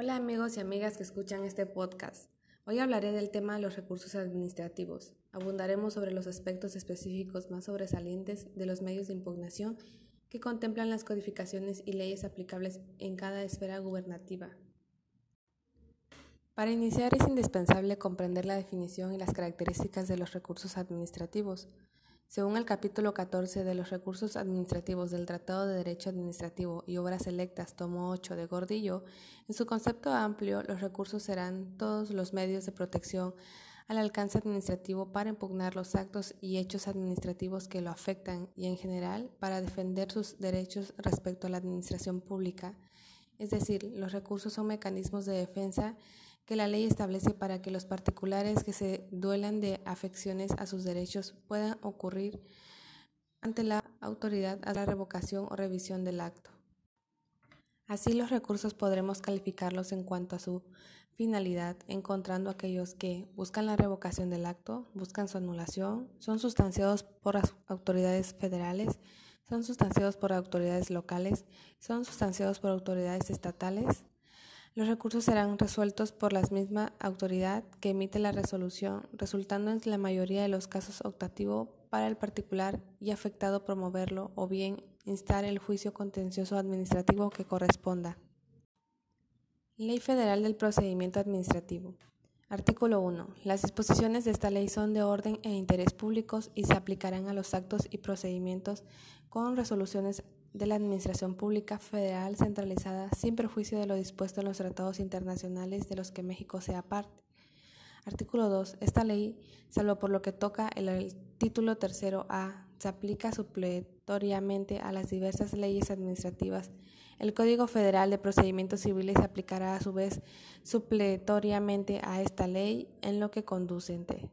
Hola amigos y amigas que escuchan este podcast. Hoy hablaré del tema de los recursos administrativos. Abundaremos sobre los aspectos específicos más sobresalientes de los medios de impugnación que contemplan las codificaciones y leyes aplicables en cada esfera gubernativa. Para iniciar es indispensable comprender la definición y las características de los recursos administrativos. Según el capítulo 14 de los recursos administrativos del Tratado de Derecho Administrativo y Obras Electas, tomo 8 de Gordillo, en su concepto amplio, los recursos serán todos los medios de protección al alcance administrativo para impugnar los actos y hechos administrativos que lo afectan y, en general, para defender sus derechos respecto a la administración pública. Es decir, los recursos son mecanismos de defensa que la ley establece para que los particulares que se duelan de afecciones a sus derechos puedan ocurrir ante la autoridad a la revocación o revisión del acto. Así los recursos podremos calificarlos en cuanto a su finalidad, encontrando aquellos que buscan la revocación del acto, buscan su anulación, son sustanciados por las autoridades federales, son sustanciados por autoridades locales, son sustanciados por autoridades estatales, los recursos serán resueltos por la misma autoridad que emite la resolución, resultando en la mayoría de los casos optativo para el particular y afectado promoverlo o bien instar el juicio contencioso administrativo que corresponda. Ley Federal del Procedimiento Administrativo. Artículo 1. Las disposiciones de esta ley son de orden e interés públicos y se aplicarán a los actos y procedimientos con resoluciones de la Administración Pública Federal centralizada sin perjuicio de lo dispuesto en los tratados internacionales de los que México sea parte. Artículo 2. Esta ley, salvo por lo que toca el, título tercero A, se aplica supletoriamente a las diversas leyes administrativas. El Código Federal de Procedimientos Civiles se aplicará a su vez supletoriamente a esta ley en lo que conducente.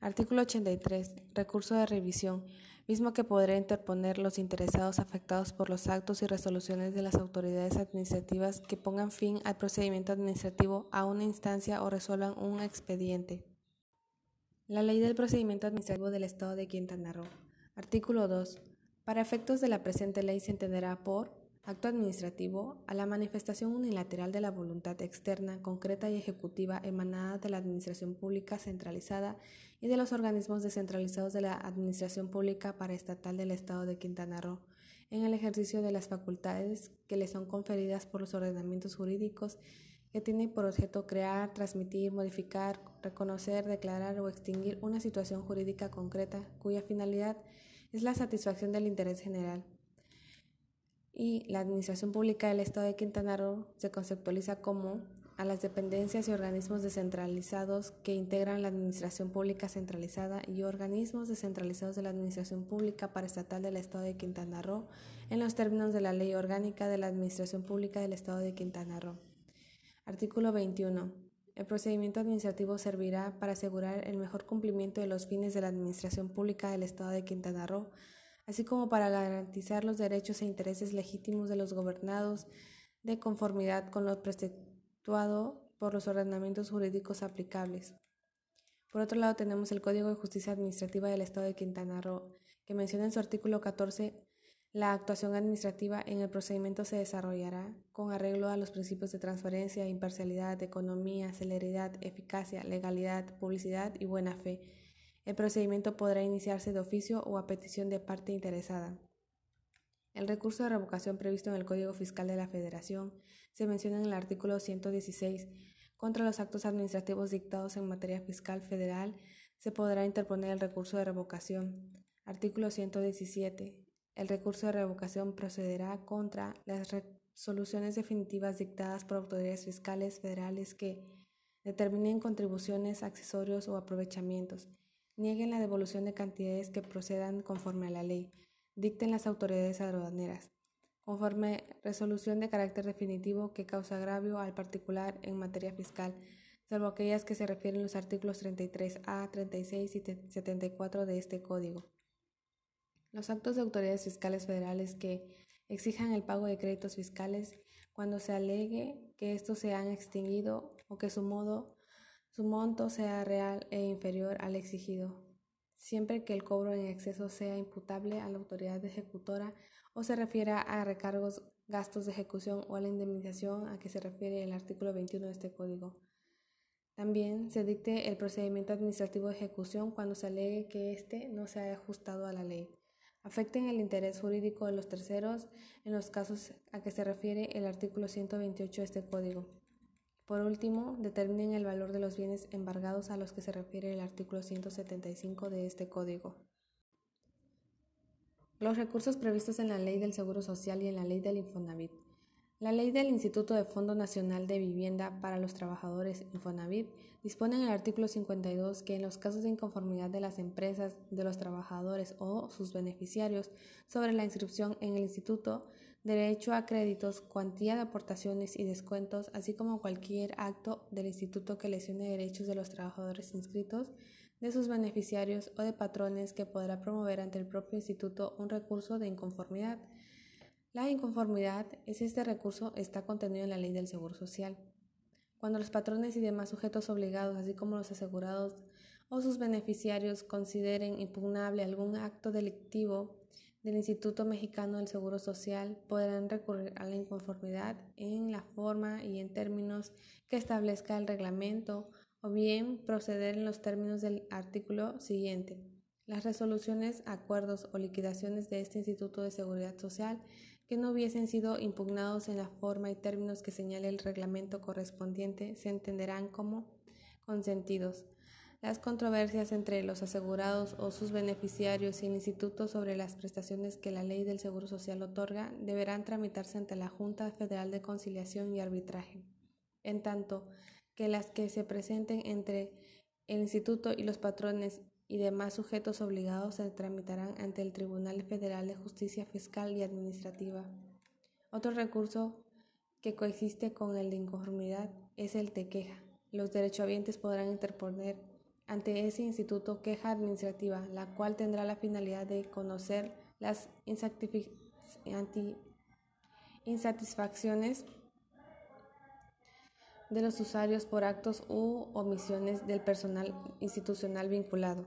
Artículo 83. Recurso de revisión mismo que podrá interponer los interesados afectados por los actos y resoluciones de las autoridades administrativas que pongan fin al procedimiento administrativo a una instancia o resuelvan un expediente. La Ley del Procedimiento Administrativo del Estado de Quintana Roo. Artículo 2. Para efectos de la presente ley se entenderá por acto administrativo a la manifestación unilateral de la voluntad externa, concreta y ejecutiva emanada de la Administración Pública centralizada y de los organismos descentralizados de la Administración Pública paraestatal del Estado de Quintana Roo, en el ejercicio de las facultades que le son conferidas por los ordenamientos jurídicos que tienen por objeto crear, transmitir, modificar, reconocer, declarar o extinguir una situación jurídica concreta cuya finalidad es la satisfacción del interés general y la Administración Pública del Estado de Quintana Roo se conceptualiza como a las dependencias y organismos descentralizados que integran la Administración Pública Centralizada y organismos descentralizados de la Administración Pública Paraestatal del Estado de Quintana Roo en los términos de la Ley Orgánica de la Administración Pública del Estado de Quintana Roo. Artículo 21. El procedimiento administrativo servirá para asegurar el mejor cumplimiento de los fines de la Administración Pública del Estado de Quintana Roo así como para garantizar los derechos e intereses legítimos de los gobernados de conformidad con lo preceptuado por los ordenamientos jurídicos aplicables. Por otro lado, tenemos el Código de Justicia Administrativa del Estado de Quintana Roo, que menciona en su artículo 14 la actuación administrativa en el procedimiento se desarrollará con arreglo a los principios de transparencia, imparcialidad, economía, celeridad, eficacia, legalidad, publicidad y buena fe el procedimiento podrá iniciarse de oficio o a petición de parte interesada. El recurso de revocación previsto en el Código Fiscal de la Federación se menciona en el artículo 116. Contra los actos administrativos dictados en materia fiscal federal se podrá interponer el recurso de revocación. Artículo 117. El recurso de revocación procederá contra las resoluciones definitivas dictadas por autoridades fiscales federales que determinen contribuciones, accesorios o aprovechamientos nieguen la devolución de cantidades que procedan conforme a la ley, dicten las autoridades aduaneras, conforme resolución de carácter definitivo que causa agravio al particular en materia fiscal, salvo aquellas que se refieren los artículos 33A, 36 y 74 de este Código. Los actos de autoridades fiscales federales que exijan el pago de créditos fiscales cuando se alegue que estos se han extinguido o que su modo su monto sea real e inferior al exigido, siempre que el cobro en exceso sea imputable a la autoridad ejecutora o se refiera a recargos gastos de ejecución o a la indemnización a que se refiere el artículo 21 de este código. También se dicte el procedimiento administrativo de ejecución cuando se alegue que éste no se haya ajustado a la ley. Afecten el interés jurídico de los terceros en los casos a que se refiere el artículo 128 de este código. Por último, determinen el valor de los bienes embargados a los que se refiere el artículo 175 de este código. Los recursos previstos en la Ley del Seguro Social y en la Ley del Infonavit. La Ley del Instituto de Fondo Nacional de Vivienda para los Trabajadores Infonavit dispone en el artículo 52 que en los casos de inconformidad de las empresas, de los trabajadores o sus beneficiarios sobre la inscripción en el instituto, derecho a créditos, cuantía de aportaciones y descuentos, así como cualquier acto del instituto que lesione derechos de los trabajadores inscritos, de sus beneficiarios o de patrones que podrá promover ante el propio instituto un recurso de inconformidad. La inconformidad es este recurso está contenido en la ley del Seguro Social. Cuando los patrones y demás sujetos obligados, así como los asegurados o sus beneficiarios, consideren impugnable algún acto delictivo del Instituto Mexicano del Seguro Social, podrán recurrir a la inconformidad en la forma y en términos que establezca el reglamento o bien proceder en los términos del artículo siguiente. Las resoluciones, acuerdos o liquidaciones de este Instituto de Seguridad Social que no hubiesen sido impugnados en la forma y términos que señale el reglamento correspondiente se entenderán como consentidos. Las controversias entre los asegurados o sus beneficiarios y instituto sobre las prestaciones que la ley del Seguro Social otorga deberán tramitarse ante la Junta Federal de Conciliación y Arbitraje, en tanto que las que se presenten entre el instituto y los patrones y demás sujetos obligados se tramitarán ante el Tribunal Federal de Justicia Fiscal y Administrativa. Otro recurso que coexiste con el de inconformidad es el de queja. Los derechohabientes podrán interponer ante ese instituto queja administrativa, la cual tendrá la finalidad de conocer las insatisfacciones de los usuarios por actos u omisiones del personal institucional vinculado.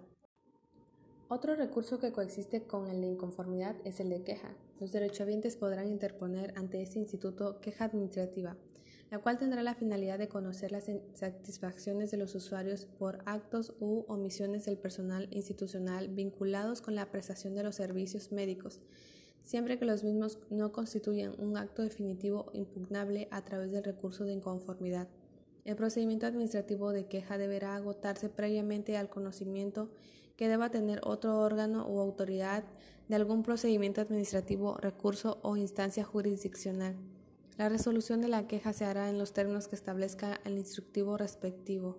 Otro recurso que coexiste con el de inconformidad es el de queja. Los derechohabientes podrán interponer ante este instituto queja administrativa, la cual tendrá la finalidad de conocer las satisfacciones de los usuarios por actos u omisiones del personal institucional vinculados con la prestación de los servicios médicos, siempre que los mismos no constituyan un acto definitivo impugnable a través del recurso de inconformidad. El procedimiento administrativo de queja deberá agotarse previamente al conocimiento que deba tener otro órgano o autoridad de algún procedimiento administrativo, recurso o instancia jurisdiccional. La resolución de la queja se hará en los términos que establezca el instructivo respectivo.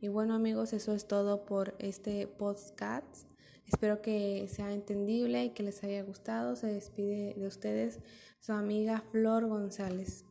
Y bueno amigos, eso es todo por este podcast. Espero que sea entendible y que les haya gustado. Se despide de ustedes su amiga Flor González.